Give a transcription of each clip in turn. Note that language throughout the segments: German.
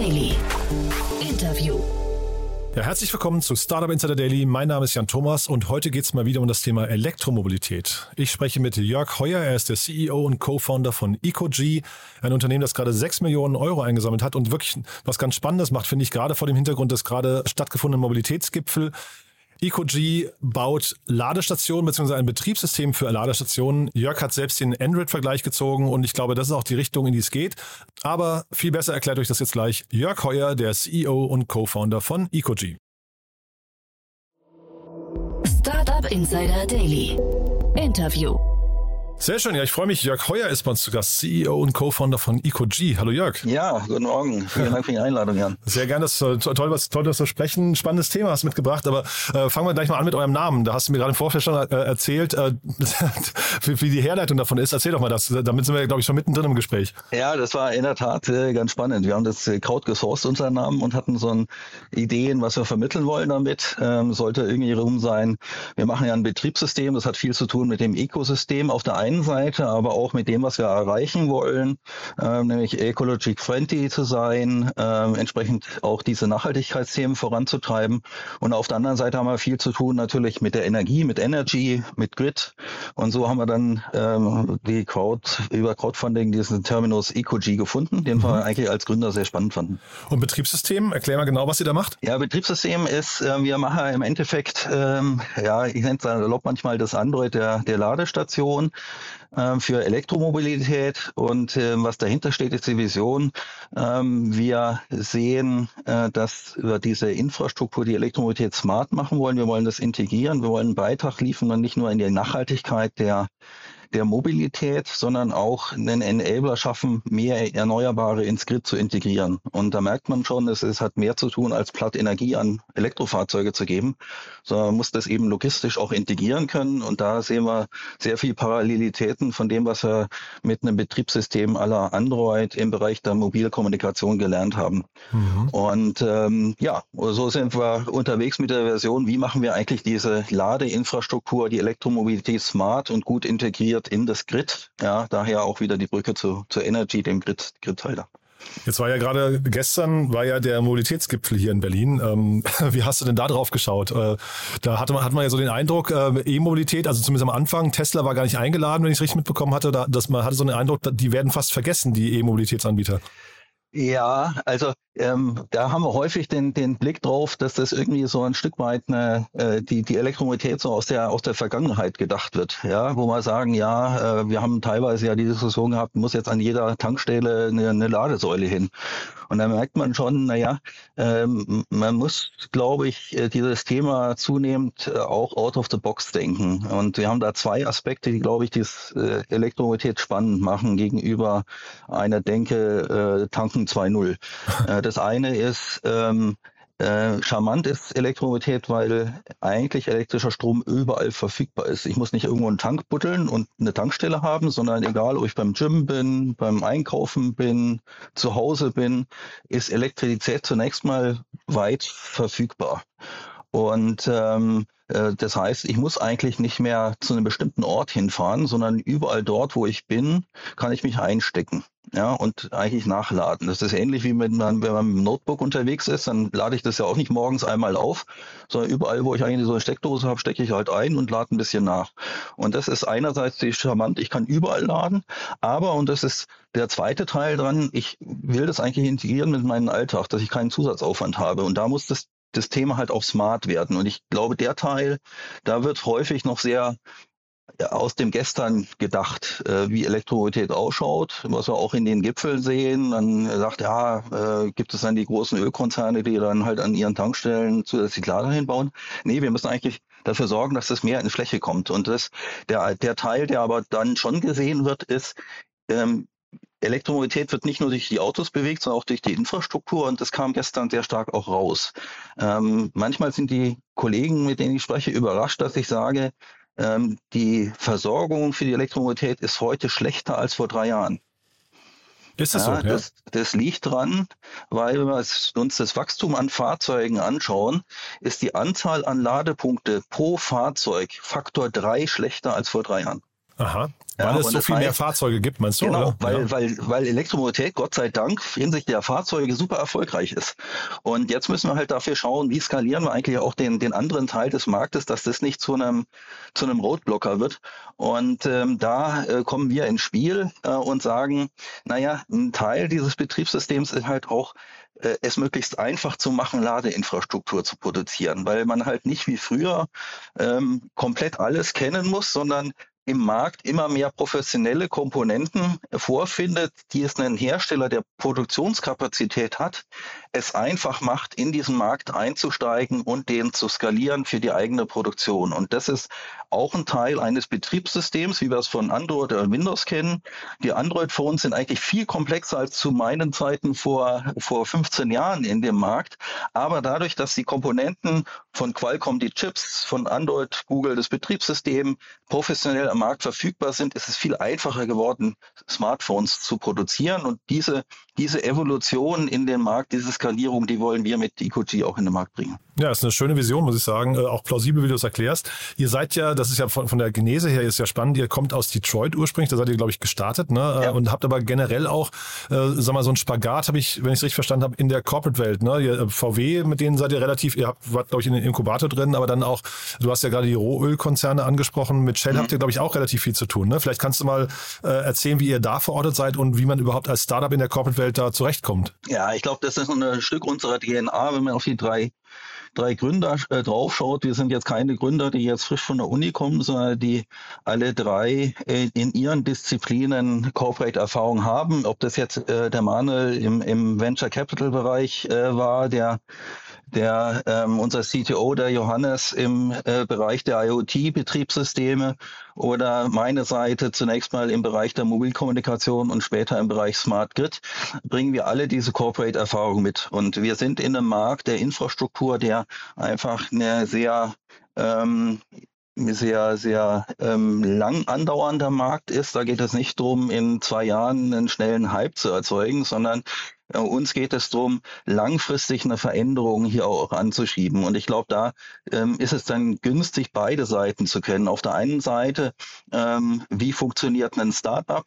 Daily. Interview. Ja, herzlich willkommen zu Startup Insider Daily. Mein Name ist Jan Thomas und heute geht es mal wieder um das Thema Elektromobilität. Ich spreche mit Jörg Heuer, er ist der CEO und Co-Founder von EcoG, ein Unternehmen, das gerade 6 Millionen Euro eingesammelt hat und wirklich was ganz Spannendes macht, finde ich, gerade vor dem Hintergrund des gerade stattgefundenen Mobilitätsgipfel. EcoG baut Ladestationen bzw. ein Betriebssystem für Ladestationen. Jörg hat selbst den Android-Vergleich gezogen und ich glaube, das ist auch die Richtung, in die es geht. Aber viel besser erklärt euch das jetzt gleich Jörg Heuer, der CEO und Co-Founder von EcoG. Startup Insider Daily. Interview. Sehr schön, ja, ich freue mich. Jörg Heuer ist bei uns zu Gast, CEO und Co-Founder von EcoG. Hallo Jörg. Ja, guten Morgen. Vielen Dank für die Einladung, Jan. Sehr gerne, das toll, was, toll, dass wir sprechen. Spannendes Thema hast du mitgebracht, aber äh, fangen wir gleich mal an mit eurem Namen. Da hast du mir gerade im Vorfeld schon äh, erzählt, äh, wie, die Herleitung davon ist. Erzähl doch mal das. Damit sind wir, glaube ich, schon mittendrin im Gespräch. Ja, das war in der Tat äh, ganz spannend. Wir haben das äh, Kraut gesourced, unseren Namen, und hatten so ein Ideen, was wir vermitteln wollen damit. Ähm, sollte irgendwie rum sein. Wir machen ja ein Betriebssystem, das hat viel zu tun mit dem Ökosystem auf der einen Seite, aber auch mit dem, was wir erreichen wollen, äh, nämlich ecologic friendly zu sein, äh, entsprechend auch diese Nachhaltigkeitsthemen voranzutreiben. Und auf der anderen Seite haben wir viel zu tun natürlich mit der Energie, mit Energy, mit Grid. Und so haben wir dann ähm, die Crowd über Crowdfunding diesen Terminus EcoG gefunden, den mhm. wir eigentlich als Gründer sehr spannend fanden. Und Betriebssystem, erklär mal genau, was ihr da macht. Ja, Betriebssystem ist, äh, wir machen im Endeffekt, ähm, ja, ich nenne es manchmal das Android der, der Ladestation für Elektromobilität. Und äh, was dahinter steht, ist die Vision. Ähm, wir sehen, äh, dass wir diese Infrastruktur, die Elektromobilität smart machen wollen. Wir wollen das integrieren. Wir wollen einen Beitrag liefern, und nicht nur in die Nachhaltigkeit der der Mobilität, sondern auch einen Enabler schaffen, mehr Erneuerbare ins Grid zu integrieren. Und da merkt man schon, es, es hat mehr zu tun, als platt Energie an Elektrofahrzeuge zu geben, sondern man muss das eben logistisch auch integrieren können. Und da sehen wir sehr viel Parallelitäten von dem, was wir mit einem Betriebssystem aller Android im Bereich der Mobilkommunikation gelernt haben. Mhm. Und ähm, ja, so sind wir unterwegs mit der Version, wie machen wir eigentlich diese Ladeinfrastruktur, die Elektromobilität smart und gut integriert integriert in das Grid. Ja, daher auch wieder die Brücke zu, zur Energy, dem Grid, Gridhalter. Jetzt war ja gerade gestern war ja der Mobilitätsgipfel hier in Berlin. Ähm, wie hast du denn da drauf geschaut? Äh, da hatte man, hat man ja so den Eindruck, äh, E-Mobilität, also zumindest am Anfang, Tesla war gar nicht eingeladen, wenn ich es richtig mitbekommen hatte, da, dass man hatte so den Eindruck, die werden fast vergessen, die E-Mobilitätsanbieter. Ja, also ähm, da haben wir häufig den, den Blick drauf, dass das irgendwie so ein Stück weit eine, äh, die, die Elektromobilität so aus der, aus der Vergangenheit gedacht wird. Ja, wo wir sagen, ja, äh, wir haben teilweise ja die Diskussion gehabt, muss jetzt an jeder Tankstelle eine, eine Ladesäule hin. Und da merkt man schon, naja, ähm, man muss, glaube ich, äh, dieses Thema zunehmend äh, auch out of the box denken. Und wir haben da zwei Aspekte, die, glaube ich, die äh, Elektromobilität spannend machen gegenüber einer Denke, äh, Tanken 2.0. Äh, das eine ist, ähm, äh, charmant ist Elektromobilität, weil eigentlich elektrischer Strom überall verfügbar ist. Ich muss nicht irgendwo einen Tank buddeln und eine Tankstelle haben, sondern egal, ob ich beim Gym bin, beim Einkaufen bin, zu Hause bin, ist Elektrizität zunächst mal weit verfügbar. Und ähm, äh, das heißt, ich muss eigentlich nicht mehr zu einem bestimmten Ort hinfahren, sondern überall dort, wo ich bin, kann ich mich einstecken. Ja, und eigentlich nachladen. Das ist ähnlich wie wenn man, wenn man mit dem Notebook unterwegs ist, dann lade ich das ja auch nicht morgens einmal auf, sondern überall, wo ich eigentlich so eine Steckdose habe, stecke ich halt ein und lade ein bisschen nach. Und das ist einerseits die charmant, ich kann überall laden, aber, und das ist der zweite Teil dran, ich will das eigentlich integrieren mit meinem Alltag, dass ich keinen Zusatzaufwand habe. Und da muss das das Thema halt auch smart werden. Und ich glaube, der Teil, da wird häufig noch sehr aus dem Gestern gedacht, äh, wie Elektromobilität ausschaut, was wir auch in den Gipfeln sehen. Man sagt, ja, äh, gibt es dann die großen Ölkonzerne, die dann halt an ihren Tankstellen zusätzlich Lader hinbauen? Nee, wir müssen eigentlich dafür sorgen, dass das mehr in Fläche kommt. Und das, der, der Teil, der aber dann schon gesehen wird, ist, ähm, Elektromobilität wird nicht nur durch die Autos bewegt, sondern auch durch die Infrastruktur und das kam gestern sehr stark auch raus. Ähm, manchmal sind die Kollegen, mit denen ich spreche, überrascht, dass ich sage, ähm, die Versorgung für die Elektromobilität ist heute schlechter als vor drei Jahren. Ist das ja, so? Ja? Das, das liegt dran, weil wenn wir uns das Wachstum an Fahrzeugen anschauen, ist die Anzahl an Ladepunkte pro Fahrzeug Faktor drei schlechter als vor drei Jahren. Aha. Weil ja, es so viel heißt, mehr Fahrzeuge gibt, meinst du? Genau, oder? Weil, ja. weil, weil Elektromobilität Gott sei Dank hinsichtlich der Fahrzeuge super erfolgreich ist. Und jetzt müssen wir halt dafür schauen, wie skalieren wir eigentlich auch den, den anderen Teil des Marktes, dass das nicht zu einem, zu einem Roadblocker wird. Und ähm, da äh, kommen wir ins Spiel äh, und sagen, naja, ein Teil dieses Betriebssystems ist halt auch äh, es möglichst einfach zu machen, Ladeinfrastruktur zu produzieren, weil man halt nicht wie früher ähm, komplett alles kennen muss, sondern im Markt immer mehr professionelle Komponenten vorfindet, die es einen Hersteller, der Produktionskapazität hat, es einfach macht, in diesen Markt einzusteigen und den zu skalieren für die eigene Produktion. Und das ist auch ein Teil eines Betriebssystems, wie wir es von Android oder Windows kennen. Die Android-Phones sind eigentlich viel komplexer als zu meinen Zeiten vor, vor 15 Jahren in dem Markt. Aber dadurch, dass die Komponenten von Qualcomm, die Chips, von Android, Google, das Betriebssystem professionell am Markt verfügbar sind, ist es viel einfacher geworden, Smartphones zu produzieren. Und diese, diese Evolution in den Markt, diese Skalierung, die wollen wir mit EcoG auch in den Markt bringen. Ja, ist eine schöne Vision, muss ich sagen. Äh, auch plausibel, wie du es erklärst. Ihr seid ja, das ist ja von, von der Genese her ist ja spannend, ihr kommt aus Detroit ursprünglich, da seid ihr, glaube ich, gestartet, ne? Äh, ja. Und habt aber generell auch, äh, sag mal, so ein Spagat, habe ich, wenn ich es richtig verstanden habe, in der Corporate-Welt. Ne? Ihr, äh, VW, mit denen seid ihr relativ, ihr habt, wart, glaube ich, in den Inkubator drin, aber dann auch, du hast ja gerade die Rohölkonzerne angesprochen, mit Shell mhm. habt ihr, glaube ich, auch relativ viel zu tun. Ne? Vielleicht kannst du mal äh, erzählen, wie ihr da verortet seid und wie man überhaupt als Startup in der Corporate-Welt da zurechtkommt. Ja, ich glaube, das ist ein Stück unserer DNA, wenn man auf die drei drei Gründer äh, draufschaut, wir sind jetzt keine Gründer, die jetzt frisch von der Uni kommen, sondern die alle drei äh, in ihren Disziplinen Corporate-Erfahrung haben. Ob das jetzt äh, der Manuel im, im Venture Capital-Bereich äh, war, der der ähm, unser CTO, der Johannes, im äh, Bereich der IoT-Betriebssysteme oder meine Seite zunächst mal im Bereich der Mobilkommunikation und später im Bereich Smart Grid, bringen wir alle diese Corporate-Erfahrung mit. Und wir sind in einem Markt der Infrastruktur, der einfach eine sehr ähm, sehr, sehr ähm, lang andauernder Markt ist. Da geht es nicht darum, in zwei Jahren einen schnellen Hype zu erzeugen, sondern uns geht es darum, langfristig eine Veränderung hier auch anzuschieben. Und ich glaube, da ähm, ist es dann günstig, beide Seiten zu kennen. Auf der einen Seite, ähm, wie funktioniert ein Startup?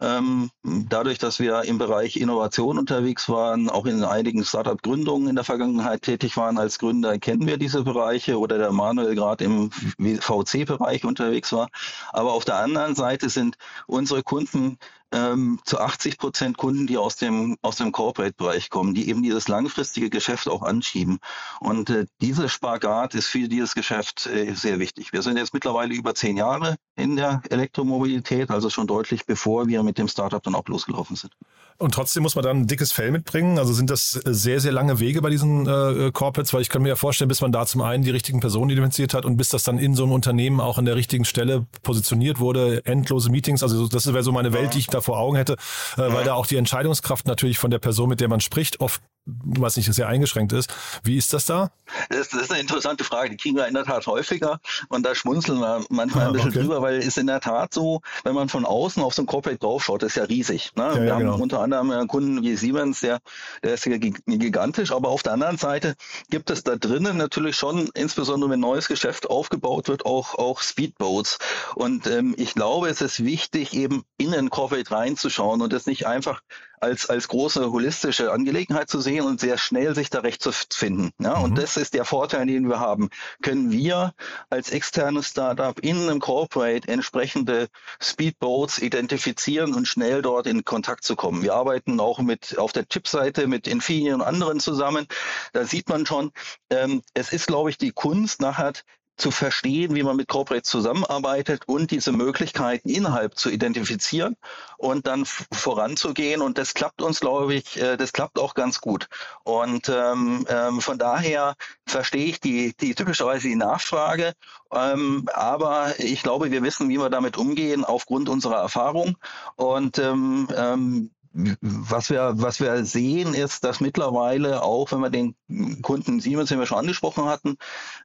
Ähm, dadurch, dass wir im Bereich Innovation unterwegs waren, auch in einigen Startup-Gründungen in der Vergangenheit tätig waren als Gründer, kennen wir diese Bereiche oder der Manuel gerade im VC-Bereich unterwegs war. Aber auf der anderen Seite sind unsere Kunden ähm, zu 80 Prozent Kunden, die aus dem, aus dem Corporate-Bereich kommen, die eben dieses langfristige Geschäft auch anschieben. Und äh, dieser Spagat ist für dieses Geschäft äh, sehr wichtig. Wir sind jetzt mittlerweile über zehn Jahre in der Elektromobilität, also schon deutlich bevor wir mit dem Startup dann auch losgelaufen sind. Und trotzdem muss man dann ein dickes Fell mitbringen. Also sind das sehr, sehr lange Wege bei diesen äh, Corporates, weil ich kann mir ja vorstellen, bis man da zum einen die richtigen Personen identifiziert hat und bis das dann in so einem Unternehmen auch an der richtigen Stelle positioniert wurde, endlose Meetings. Also das wäre so meine Welt, die ich da vor Augen hätte, äh, weil da auch die Entscheidungskraft natürlich von der Person, mit der man spricht, oft was nicht sehr eingeschränkt ist. Wie ist das da? Das, das, ist eine interessante Frage. Die kriegen wir in der Tat häufiger und da schmunzeln wir manchmal ein bisschen okay. drüber, weil es ist in der Tat so, wenn man von außen auf so ein Corporate draufschaut, ist ja riesig. Ne? Ja, wir ja, haben genau. unter anderem Kunden wie Siemens, der, der ist ja gigantisch, aber auf der anderen Seite gibt es da drinnen natürlich schon, insbesondere wenn neues Geschäft aufgebaut wird, auch, auch Speedboats. Und ähm, ich glaube, es ist wichtig, eben in ein Corporate reinzuschauen und das nicht einfach als, als große holistische Angelegenheit zu sehen und sehr schnell sich da recht zu finden. Ja, mhm. und das ist der Vorteil, den wir haben. Können wir als externes Startup in einem Corporate entsprechende Speedboats identifizieren und schnell dort in Kontakt zu kommen. Wir arbeiten auch mit auf der Chipseite mit Infineon und anderen zusammen. Da sieht man schon, ähm, es ist, glaube ich, die Kunst nachher zu verstehen, wie man mit Corporate zusammenarbeitet und diese Möglichkeiten innerhalb zu identifizieren und dann voranzugehen. Und das klappt uns, glaube ich, äh, das klappt auch ganz gut. Und ähm, ähm, von daher verstehe ich die, die typischerweise die Nachfrage. Ähm, aber ich glaube, wir wissen, wie wir damit umgehen aufgrund unserer Erfahrung. Und ähm, ähm, was wir, was wir sehen, ist, dass mittlerweile auch, wenn wir den Kunden Siemens, den wir schon angesprochen hatten,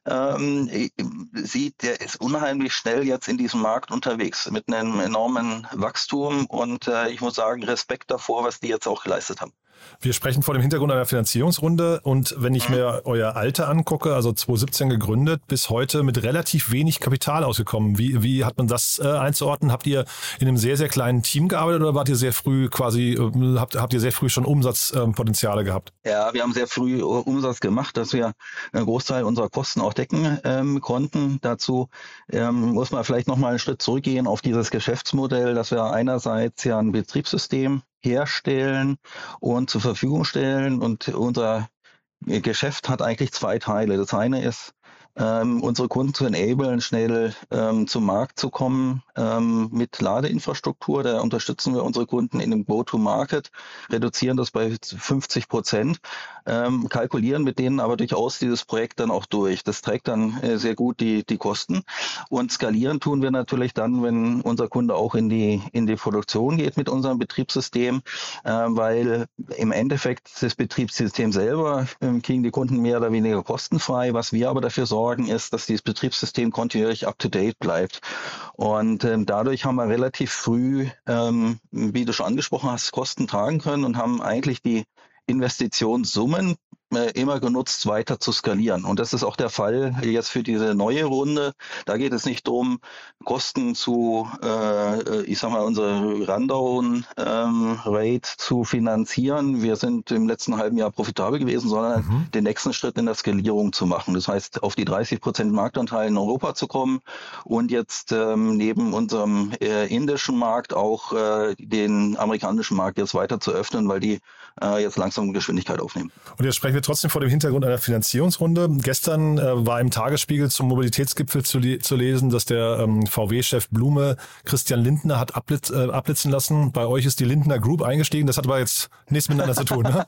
ähm, sieht, der ist unheimlich schnell jetzt in diesem Markt unterwegs mit einem enormen Wachstum und äh, ich muss sagen, Respekt davor, was die jetzt auch geleistet haben. Wir sprechen vor dem Hintergrund einer Finanzierungsrunde und wenn ich mir euer Alter angucke, also 2017 gegründet, bis heute mit relativ wenig Kapital ausgekommen. Wie, wie hat man das äh, einzuordnen? Habt ihr in einem sehr, sehr kleinen Team gearbeitet oder wart ihr sehr früh quasi, äh, habt, habt ihr sehr früh schon Umsatzpotenziale äh, gehabt? Ja, wir haben sehr früh Umsatz gemacht, dass wir einen Großteil unserer Kosten auch decken ähm, konnten. Dazu ähm, muss man vielleicht nochmal einen Schritt zurückgehen auf dieses Geschäftsmodell, dass wir einerseits ja ein Betriebssystem herstellen und zur Verfügung stellen. Und unser Geschäft hat eigentlich zwei Teile. Das eine ist ähm, unsere Kunden zu enablen, schnell ähm, zum Markt zu kommen ähm, mit Ladeinfrastruktur. Da unterstützen wir unsere Kunden in dem Go-to-Market, reduzieren das bei 50 Prozent, ähm, kalkulieren mit denen aber durchaus dieses Projekt dann auch durch. Das trägt dann äh, sehr gut die, die Kosten. Und skalieren tun wir natürlich dann, wenn unser Kunde auch in die, in die Produktion geht mit unserem Betriebssystem, äh, weil im Endeffekt das Betriebssystem selber äh, kriegen die Kunden mehr oder weniger kostenfrei. Was wir aber dafür sorgen, sorgen, ist, dass dieses Betriebssystem kontinuierlich up-to-date bleibt. Und ähm, dadurch haben wir relativ früh, ähm, wie du schon angesprochen hast, Kosten tragen können und haben eigentlich die Investitionssummen immer genutzt, weiter zu skalieren. Und das ist auch der Fall jetzt für diese neue Runde. Da geht es nicht darum, Kosten zu, äh, ich sag mal, unsere Rundown-Rate ähm, zu finanzieren. Wir sind im letzten halben Jahr profitabel gewesen, sondern mhm. den nächsten Schritt in der Skalierung zu machen. Das heißt, auf die 30 Prozent Marktanteil in Europa zu kommen und jetzt ähm, neben unserem äh, indischen Markt auch äh, den amerikanischen Markt jetzt weiter zu öffnen, weil die äh, jetzt langsam Geschwindigkeit aufnehmen. Und jetzt sprechen wir trotzdem vor dem Hintergrund einer Finanzierungsrunde. Gestern äh, war im Tagesspiegel zum Mobilitätsgipfel zu, zu lesen, dass der ähm, VW-Chef Blume Christian Lindner hat abblitz, äh, abblitzen lassen. Bei euch ist die Lindner Group eingestiegen. Das hat aber jetzt nichts miteinander zu tun. Ne?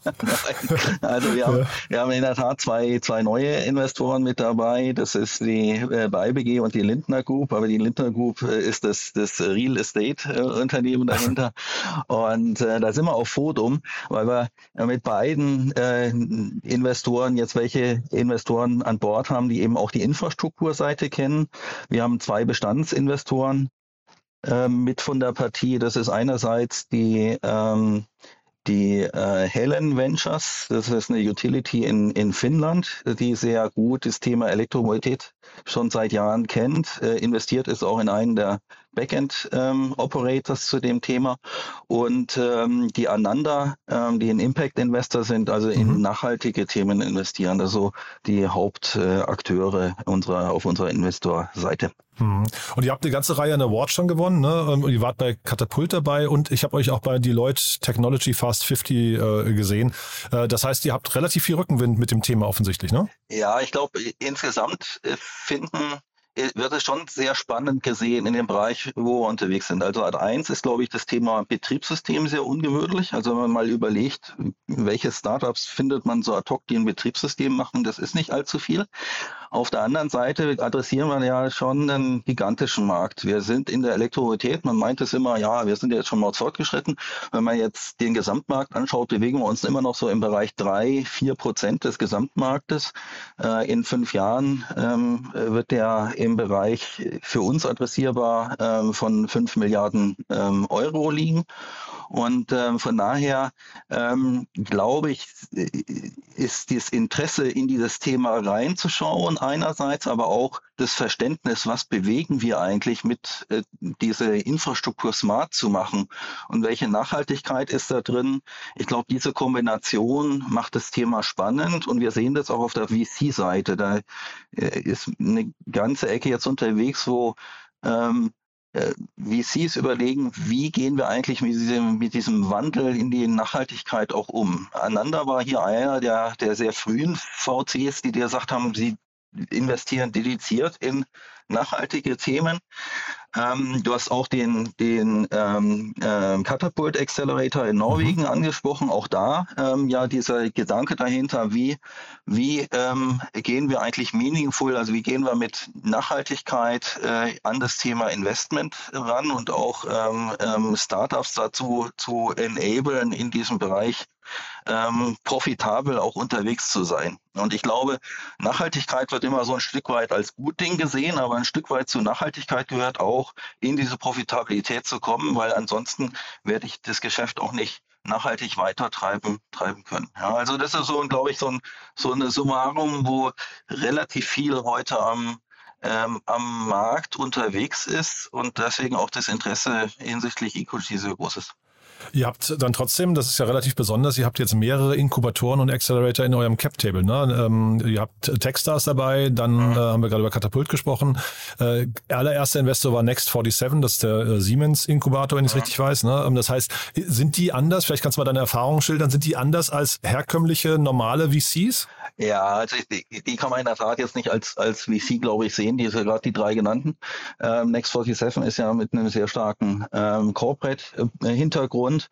also wir haben, wir haben in der Tat zwei, zwei neue Investoren mit dabei. Das ist die äh, BayBG und die Lindner Group. Aber die Lindner Group äh, ist das, das Real Estate-Unternehmen äh, dahinter. und äh, da sind wir auf Fotum, weil wir mit beiden äh, Investoren jetzt welche Investoren an Bord haben, die eben auch die Infrastrukturseite kennen. Wir haben zwei Bestandsinvestoren äh, mit von der Partie. Das ist einerseits die ähm, die äh, Helen Ventures, das ist eine Utility in, in Finnland, die sehr gut das Thema Elektromobilität schon seit Jahren kennt, äh, investiert ist auch in einen der Backend-Operators ähm, zu dem Thema. Und ähm, die Ananda, ähm, die ein Impact-Investor sind, also in mhm. nachhaltige Themen investieren, also die Hauptakteure äh, unserer, auf unserer Investorseite. Mhm. Und ihr habt eine ganze Reihe an Awards schon gewonnen, ne? Und ähm, ihr wart bei Katapult dabei und ich habe euch auch bei Deloitte Technology Fast 50 äh, gesehen. Äh, das heißt, ihr habt relativ viel Rückenwind mit dem Thema offensichtlich, ne? Ja, ich glaube, insgesamt äh, finden wird es schon sehr spannend gesehen in dem Bereich, wo wir unterwegs sind. Also Art 1 ist, glaube ich, das Thema Betriebssystem sehr ungewöhnlich. Also wenn man mal überlegt, welche Startups findet man so ad hoc, die ein Betriebssystem machen, das ist nicht allzu viel. Auf der anderen Seite adressieren wir ja schon einen gigantischen Markt. Wir sind in der Elektromobilität, man meint es immer, ja, wir sind jetzt schon mal fortgeschritten. Wenn man jetzt den Gesamtmarkt anschaut, bewegen wir uns immer noch so im Bereich drei, vier Prozent des Gesamtmarktes. Äh, in fünf Jahren ähm, wird der im Bereich für uns adressierbar ähm, von fünf Milliarden ähm, Euro liegen. Und ähm, von daher ähm, glaube ich, ist das Interesse in dieses Thema reinzuschauen einerseits, aber auch das Verständnis, was bewegen wir eigentlich mit äh, diese Infrastruktur smart zu machen und welche Nachhaltigkeit ist da drin. Ich glaube, diese Kombination macht das Thema spannend und wir sehen das auch auf der VC-Seite. Da äh, ist eine ganze Ecke jetzt unterwegs, wo ähm, äh, VCs überlegen, wie gehen wir eigentlich mit diesem, mit diesem Wandel in die Nachhaltigkeit auch um. Ananda war hier einer der, der sehr frühen VCs, die gesagt haben, sie investieren dediziert in nachhaltige Themen. Ähm, du hast auch den, den ähm, äh, Catapult Accelerator in Norwegen mhm. angesprochen. Auch da ähm, ja dieser Gedanke dahinter, wie, wie ähm, gehen wir eigentlich meaningful, also wie gehen wir mit Nachhaltigkeit äh, an das Thema Investment ran und auch ähm, ähm, Startups dazu zu enablen, in diesem Bereich profitabel auch unterwegs zu sein. Und ich glaube, Nachhaltigkeit wird immer so ein Stück weit als gut Ding gesehen, aber ein Stück weit zu Nachhaltigkeit gehört auch, in diese Profitabilität zu kommen, weil ansonsten werde ich das Geschäft auch nicht nachhaltig weiter treiben, können. Ja, also das ist so, glaube ich, so, ein, so eine Summarum, wo relativ viel heute am, ähm, am Markt unterwegs ist und deswegen auch das Interesse hinsichtlich EcoG so groß ist. Ihr habt dann trotzdem, das ist ja relativ besonders, ihr habt jetzt mehrere Inkubatoren und Accelerator in eurem Cap-Table. Ne? Ähm, ihr habt Techstars dabei, dann mhm. äh, haben wir gerade über Katapult gesprochen. Äh, allererster Investor war Next47, das ist der äh, Siemens-Inkubator, wenn ich es mhm. richtig weiß. Ne? Ähm, das heißt, sind die anders, vielleicht kannst du mal deine Erfahrungen schildern, sind die anders als herkömmliche, normale VCs? Ja, also die, die kann man in der Tat jetzt nicht als, als VC, glaube ich, sehen, die ist ja gerade die drei genannten. Ähm, Next47 ist ja mit einem sehr starken ähm, Corporate-Hintergrund.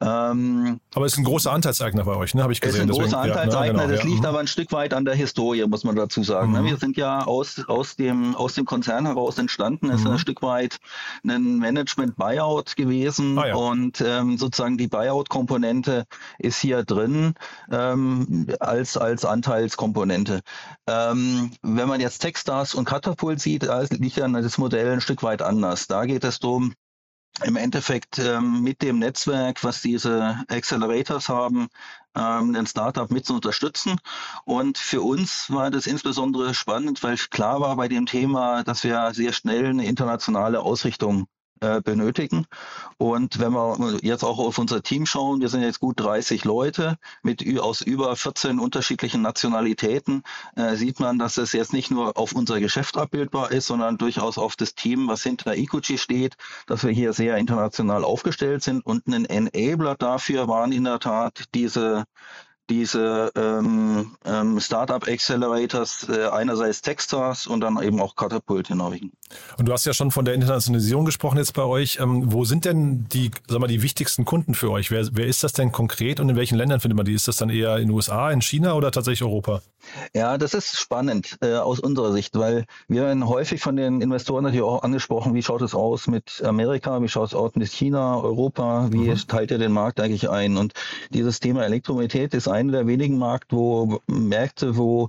Ähm, aber es ist ein großer Anteilseigner bei euch, ne? habe ich gesehen. Es ist ein großer Deswegen, Anteilseigner, ja, ne, genau, das ja. liegt mhm. aber ein Stück weit an der Historie, muss man dazu sagen. Ne? Mhm. Wir sind ja aus, aus, dem, aus dem Konzern heraus entstanden, es mhm. ist ein Stück weit ein Management-Buyout gewesen ah, ja. und ähm, sozusagen die Buyout-Komponente ist hier drin ähm, als, als Anteil Anteilskomponente. Ähm, wenn man jetzt Techstars und Catapult sieht, da liegt ja das Modell ein Stück weit anders. Da geht es darum, im Endeffekt ähm, mit dem Netzwerk, was diese Accelerators haben, ähm, ein Startup mit zu unterstützen. Und für uns war das insbesondere spannend, weil klar war bei dem Thema, dass wir sehr schnell eine internationale Ausrichtung äh, benötigen. Und wenn wir jetzt auch auf unser Team schauen, wir sind jetzt gut 30 Leute mit aus über 14 unterschiedlichen Nationalitäten, äh, sieht man, dass es jetzt nicht nur auf unser Geschäft abbildbar ist, sondern durchaus auf das Team, was hinter Ecogy steht, dass wir hier sehr international aufgestellt sind. Und ein Enabler dafür waren in der Tat diese diese ähm, ähm, Startup Accelerators, äh, einerseits Techstars und dann eben auch Catapult in Norwegen. Und du hast ja schon von der Internationalisierung gesprochen jetzt bei euch. Ähm, wo sind denn die, sag mal, die wichtigsten Kunden für euch? Wer, wer ist das denn konkret und in welchen Ländern findet man die? Ist das dann eher in den USA, in China oder tatsächlich Europa? Ja, das ist spannend äh, aus unserer Sicht, weil wir werden häufig von den Investoren natürlich auch angesprochen, wie schaut es aus mit Amerika, wie schaut es aus mit China, Europa, wie mhm. teilt ihr den Markt eigentlich ein? Und dieses Thema Elektromobilität ist einer der wenigen Markt, wo, Märkte, wo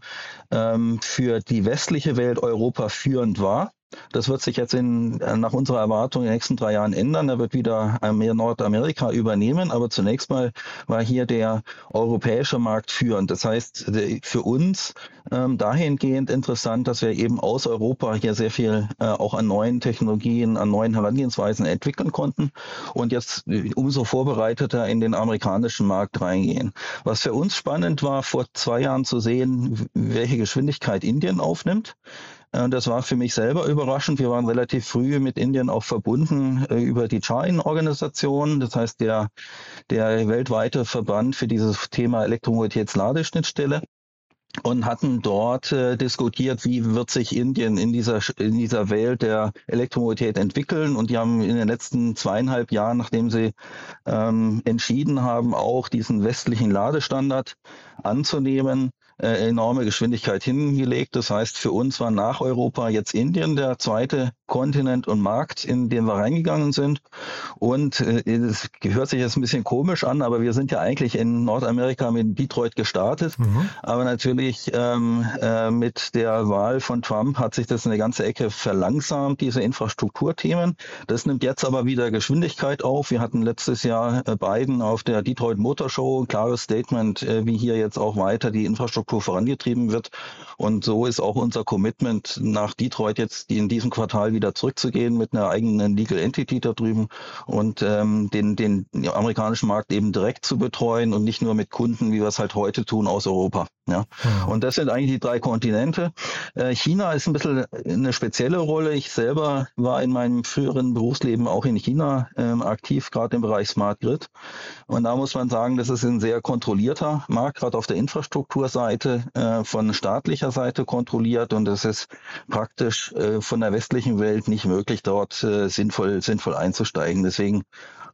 ähm, für die westliche Welt Europa führend war. Das wird sich jetzt in, nach unserer Erwartung in den nächsten drei Jahren ändern. Da wird wieder mehr Nordamerika übernehmen. Aber zunächst mal war hier der europäische Markt führend. Das heißt, für uns ähm, dahingehend interessant, dass wir eben aus Europa hier sehr viel äh, auch an neuen Technologien, an neuen Herangehensweisen entwickeln konnten und jetzt äh, umso vorbereiteter in den amerikanischen Markt reingehen. Was für uns spannend war, vor zwei Jahren zu sehen, welche Geschwindigkeit Indien aufnimmt. Äh, das war für mich selber überraschend. Wir waren relativ früh mit Indien auch verbunden äh, über die Chain-Organisation, das heißt der, der weltweite Verband für dieses Thema Elektromobilitätsladeschnittstelle und hatten dort äh, diskutiert, wie wird sich Indien in dieser in dieser Welt der Elektromobilität entwickeln. Und die haben in den letzten zweieinhalb Jahren, nachdem sie ähm, entschieden haben, auch diesen westlichen Ladestandard anzunehmen, äh, enorme Geschwindigkeit hingelegt. Das heißt, für uns war nach Europa jetzt Indien der zweite Kontinent und Markt, in den wir reingegangen sind. Und äh, es hört sich jetzt ein bisschen komisch an, aber wir sind ja eigentlich in Nordamerika mit Detroit gestartet. Mhm. Aber natürlich ähm, äh, mit der Wahl von Trump hat sich das eine ganze Ecke verlangsamt, diese Infrastrukturthemen. Das nimmt jetzt aber wieder Geschwindigkeit auf. Wir hatten letztes Jahr äh, Biden auf der Detroit Motor Show ein klares Statement, äh, wie hier jetzt auch weiter die Infrastruktur vorangetrieben wird. Und so ist auch unser Commitment nach Detroit jetzt in diesem Quartal wieder zurückzugehen mit einer eigenen Legal Entity da drüben und ähm, den, den amerikanischen Markt eben direkt zu betreuen und nicht nur mit Kunden, wie wir es halt heute tun aus Europa. Ja. Mhm. Und das sind eigentlich die drei Kontinente. Äh, China ist ein bisschen eine spezielle Rolle. Ich selber war in meinem früheren Berufsleben auch in China ähm, aktiv, gerade im Bereich Smart Grid. Und da muss man sagen, das ist ein sehr kontrollierter Markt, gerade auf der Infrastrukturseite äh, von staatlicher Seite kontrolliert. Und es ist praktisch äh, von der westlichen Welt nicht möglich, dort äh, sinnvoll, sinnvoll einzusteigen. Deswegen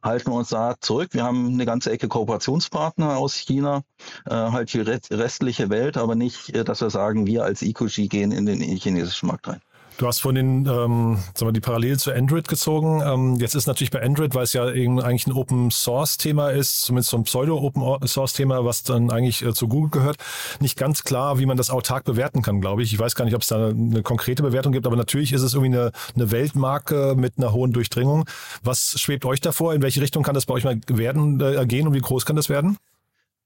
halten wir uns da zurück. Wir haben eine ganze Ecke Kooperationspartner aus China, äh, halt die restliche Welt, aber nicht, äh, dass wir sagen, wir als EcoG gehen in den chinesischen Markt rein. Du hast von den, ähm, sagen wir, die Parallele zu Android gezogen. Ähm, jetzt ist natürlich bei Android, weil es ja eben eigentlich ein Open Source Thema ist, zumindest so ein Pseudo Open Source Thema, was dann eigentlich äh, zu Google gehört, nicht ganz klar, wie man das autark bewerten kann, glaube ich. Ich weiß gar nicht, ob es da eine konkrete Bewertung gibt, aber natürlich ist es irgendwie eine, eine Weltmarke mit einer hohen Durchdringung. Was schwebt euch davor? In welche Richtung kann das bei euch mal werden, äh, gehen und wie groß kann das werden?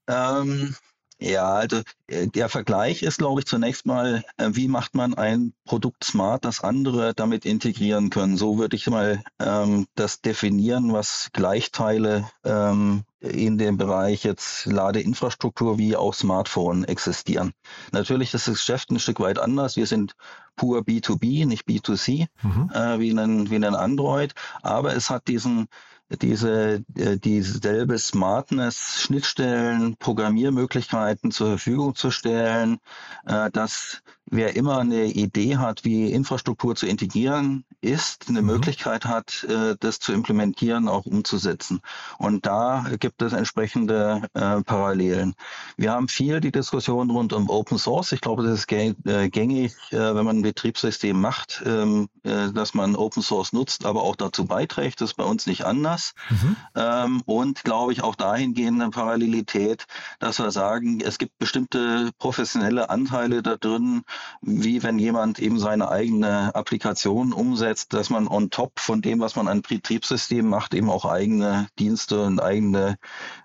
Ähm, ja, also äh, der Vergleich ist, glaube ich, zunächst mal, äh, wie macht man ein Produkt smart, das andere damit integrieren können. So würde ich mal ähm, das definieren, was Gleichteile ähm, in dem Bereich jetzt Ladeinfrastruktur wie auch Smartphone existieren. Natürlich ist das Geschäft ein Stück weit anders. Wir sind pur B2B, nicht B2C, mhm. äh, wie, ein, wie ein Android, aber es hat diesen diese äh, dieselbe Smartness Schnittstellen, Programmiermöglichkeiten zur Verfügung zu stellen, äh, dass wer immer eine Idee hat, wie Infrastruktur zu integrieren ist, eine mhm. Möglichkeit hat, äh, das zu implementieren, auch umzusetzen. Und da gibt es entsprechende äh, Parallelen. Wir haben viel die Diskussion rund um Open Source. Ich glaube, das ist äh, gängig, wenn man ein Betriebssystem macht, ähm, dass man Open Source nutzt, aber auch dazu beiträgt. Das ist bei uns nicht anders. Mhm. Ähm, und glaube ich auch dahingehend eine Parallelität, dass wir sagen, es gibt bestimmte professionelle Anteile da drin, wie wenn jemand eben seine eigene Applikation umsetzt, dass man on top von dem, was man an Betriebssystem macht, eben auch eigene Dienste und eigene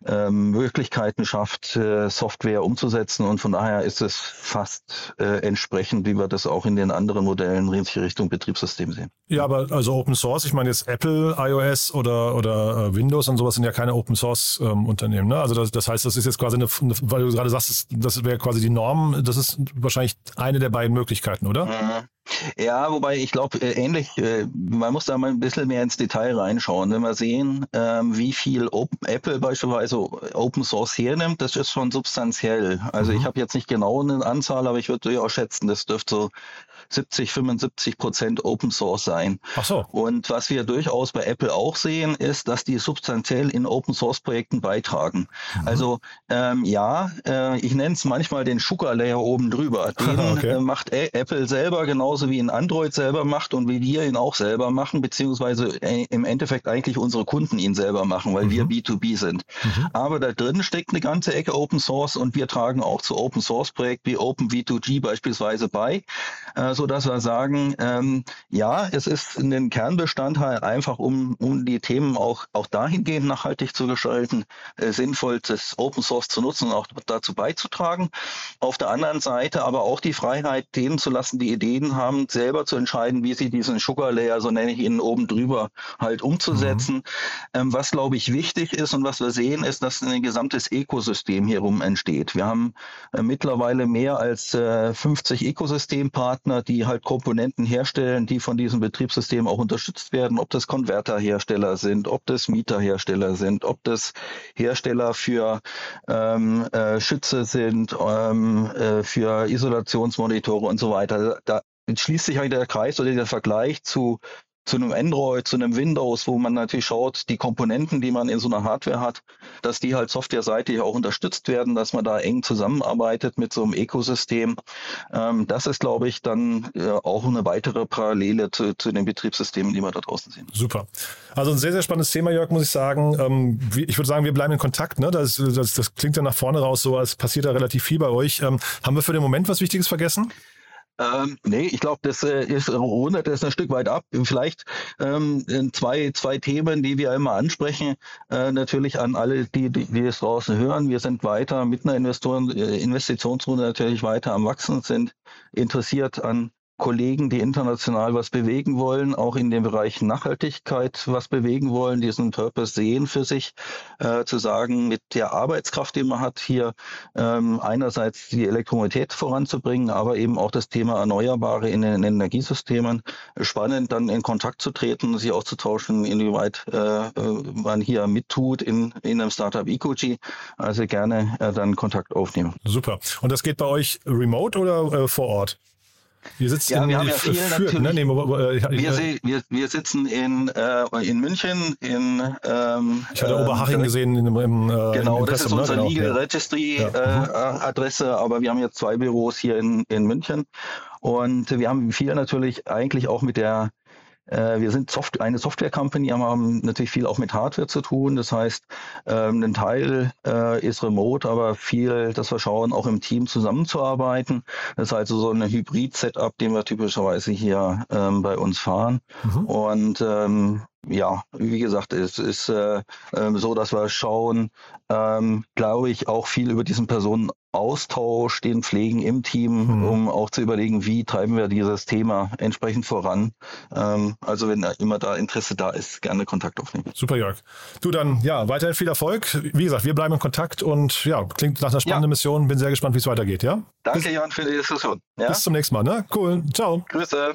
äh, Möglichkeiten schafft, äh, Software umzusetzen. Und von daher ist es fast äh, entsprechend, wie wir das auch in den anderen Modellen Richtung Betriebssystem sehen. Ja, aber also Open Source, ich meine jetzt Apple, iOS oder, oder äh, Windows und sowas sind ja keine Open Source ähm, Unternehmen. Ne? Also das, das heißt, das ist jetzt quasi eine, eine weil du gerade sagst, das wäre quasi die Norm, das ist wahrscheinlich eine der beiden Möglichkeiten, oder? Mhm. Ja, wobei ich glaube, äh, ähnlich, äh, man muss da mal ein bisschen mehr ins Detail reinschauen. Wenn wir sehen, ähm, wie viel Open, Apple beispielsweise Open Source hernimmt, das ist schon substanziell. Also mhm. ich habe jetzt nicht genau eine Anzahl, aber ich würde durchaus schätzen, das dürfte so 70, 75 Prozent Open Source sein. Ach so. Und was wir durchaus bei Apple auch sehen, ist, dass die substanziell in Open Source Projekten beitragen. Mhm. Also ähm, ja, äh, ich nenne es manchmal den Sugar Layer oben drüber. Den okay. äh, macht A Apple selber genauso wie in Android selber macht und wie wir ihn auch selber machen, beziehungsweise äh, im Endeffekt eigentlich unsere Kunden ihn selber machen, weil mhm. wir B2B sind. Mhm. Aber da drin steckt eine ganze Ecke Open Source und wir tragen auch zu Open Source Projekten wie Open V2G beispielsweise bei. Äh, so dass wir sagen, ähm, ja, es ist ein Kernbestandteil einfach, um, um die Themen auch, auch dahingehend nachhaltig zu gestalten, äh, sinnvoll das Open Source zu nutzen und auch dazu beizutragen. Auf der anderen Seite aber auch die Freiheit, denen zu lassen, die Ideen haben, selber zu entscheiden, wie sie diesen Sugar Layer, so nenne ich ihn oben drüber, halt umzusetzen. Mhm. Ähm, was, glaube ich, wichtig ist und was wir sehen, ist, dass ein gesamtes Ökosystem hierum entsteht. Wir haben äh, mittlerweile mehr als äh, 50 Ökosystempartner, die die halt Komponenten herstellen, die von diesem Betriebssystem auch unterstützt werden, ob das Konverterhersteller sind, ob das Mieterhersteller sind, ob das Hersteller für ähm, äh, Schütze sind, ähm, äh, für Isolationsmonitore und so weiter. Da schließt sich halt der Kreis oder der Vergleich zu zu einem Android, zu einem Windows, wo man natürlich schaut, die Komponenten, die man in so einer Hardware hat, dass die halt softwareseitig auch unterstützt werden, dass man da eng zusammenarbeitet mit so einem Ökosystem. Ähm, das ist, glaube ich, dann äh, auch eine weitere Parallele zu, zu, den Betriebssystemen, die wir da draußen sehen. Super. Also ein sehr, sehr spannendes Thema, Jörg, muss ich sagen. Ähm, ich würde sagen, wir bleiben in Kontakt. Ne? Das, das, das, klingt ja nach vorne raus so, als passiert da relativ viel bei euch. Ähm, haben wir für den Moment was Wichtiges vergessen? Ähm, nee, ich glaube, das äh, ist rundet das ein Stück weit ab. Vielleicht ähm, zwei, zwei Themen, die wir immer ansprechen. Äh, natürlich an alle, die, die, die es draußen hören. Wir sind weiter mit einer Investoren, äh, Investitionsrunde natürlich weiter am Wachsen, sind interessiert an Kollegen, die international was bewegen wollen, auch in dem Bereich Nachhaltigkeit was bewegen wollen, diesen Purpose sehen für sich, äh, zu sagen, mit der Arbeitskraft, die man hat, hier ähm, einerseits die Elektromobilität voranzubringen, aber eben auch das Thema Erneuerbare in den Energiesystemen. Spannend, dann in Kontakt zu treten, sich auszutauschen, inwieweit äh, äh man hier mittut in, in einem Startup EcoG. Also gerne äh, dann Kontakt aufnehmen. Super. Und das geht bei euch remote oder äh, vor Ort? Ihr sitzt ja, in wir haben ja viel Fürth, ne? Nee, äh, wir, wir, wir sitzen in, äh, in München, in ähm, Ich hatte Oberhaching ähm, gesehen im, im äh, Genau, das ist unsere ne? Legal Registry ja. äh, mhm. Adresse, aber wir haben jetzt zwei Büros hier in, in München. Und wir haben viel natürlich eigentlich auch mit der wir sind Soft eine Software-Company, haben natürlich viel auch mit Hardware zu tun. Das heißt, ähm, ein Teil äh, ist remote, aber viel, dass wir schauen, auch im Team zusammenzuarbeiten. Das ist also so ein Hybrid-Setup, den wir typischerweise hier ähm, bei uns fahren. Mhm. Und ähm, ja, wie gesagt, es ist äh, ähm, so, dass wir schauen, ähm, glaube ich, auch viel über diesen Personenaustausch, den pflegen im Team, mhm. um auch zu überlegen, wie treiben wir dieses Thema entsprechend voran. Ähm, also wenn immer da Interesse da ist, gerne Kontakt aufnehmen. Super, Jörg. Du dann, ja, weiterhin viel Erfolg. Wie gesagt, wir bleiben in Kontakt und ja, klingt nach einer spannenden ja. Mission. Bin sehr gespannt, wie es weitergeht, ja? Danke, bis, Jan, für die Diskussion. Ja? Bis zum nächsten Mal, ne? Cool. Ciao. Grüße.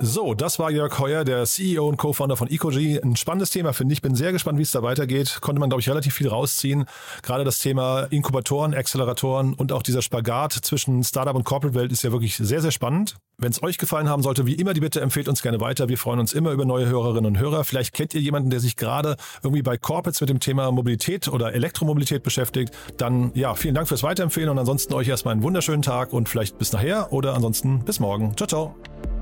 So, das war Jörg Heuer, der CEO und Co-Founder von EcoG. Ein spannendes Thema, finde ich. Bin sehr gespannt, wie es da weitergeht. Konnte man, glaube ich, relativ viel rausziehen. Gerade das Thema Inkubatoren, Acceleratoren und auch dieser Spagat zwischen Startup und Corporate-Welt ist ja wirklich sehr, sehr spannend. Wenn es euch gefallen haben sollte, wie immer die Bitte, empfehlt uns gerne weiter. Wir freuen uns immer über neue Hörerinnen und Hörer. Vielleicht kennt ihr jemanden, der sich gerade irgendwie bei Corporates mit dem Thema Mobilität oder Elektromobilität beschäftigt. Dann ja, vielen Dank fürs Weiterempfehlen und ansonsten euch erstmal einen wunderschönen Tag und vielleicht bis nachher oder ansonsten bis morgen. Ciao, ciao.